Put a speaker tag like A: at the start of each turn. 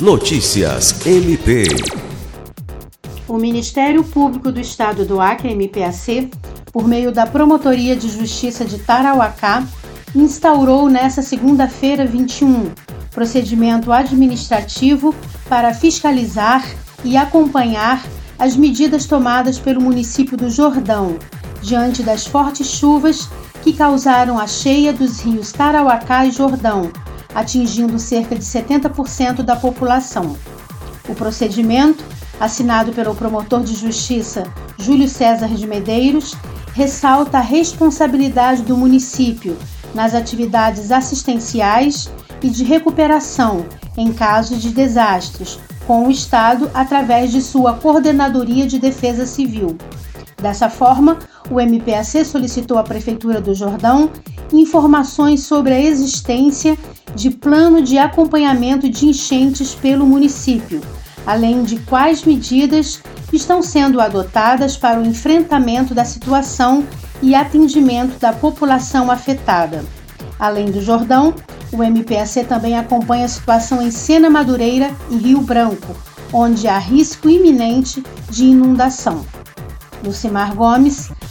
A: Notícias MP.
B: O Ministério Público do Estado do Acre, MPAC, por meio da Promotoria de Justiça de Tarauacá, instaurou nesta segunda-feira 21 procedimento administrativo para fiscalizar e acompanhar as medidas tomadas pelo município do Jordão diante das fortes chuvas que causaram a cheia dos rios Tarauacá e Jordão, atingindo cerca de 70% da população. O procedimento, assinado pelo promotor de justiça Júlio César de Medeiros, ressalta a responsabilidade do município nas atividades assistenciais e de recuperação em caso de desastres, com o Estado através de sua Coordenadoria de Defesa Civil. Dessa forma, o MPAC solicitou à Prefeitura do Jordão informações sobre a existência de plano de acompanhamento de enchentes pelo município, além de quais medidas estão sendo adotadas para o enfrentamento da situação e atendimento da população afetada. Além do Jordão, o MPAC também acompanha a situação em Sena Madureira e Rio Branco, onde há risco iminente de inundação. Lucimar Gomes,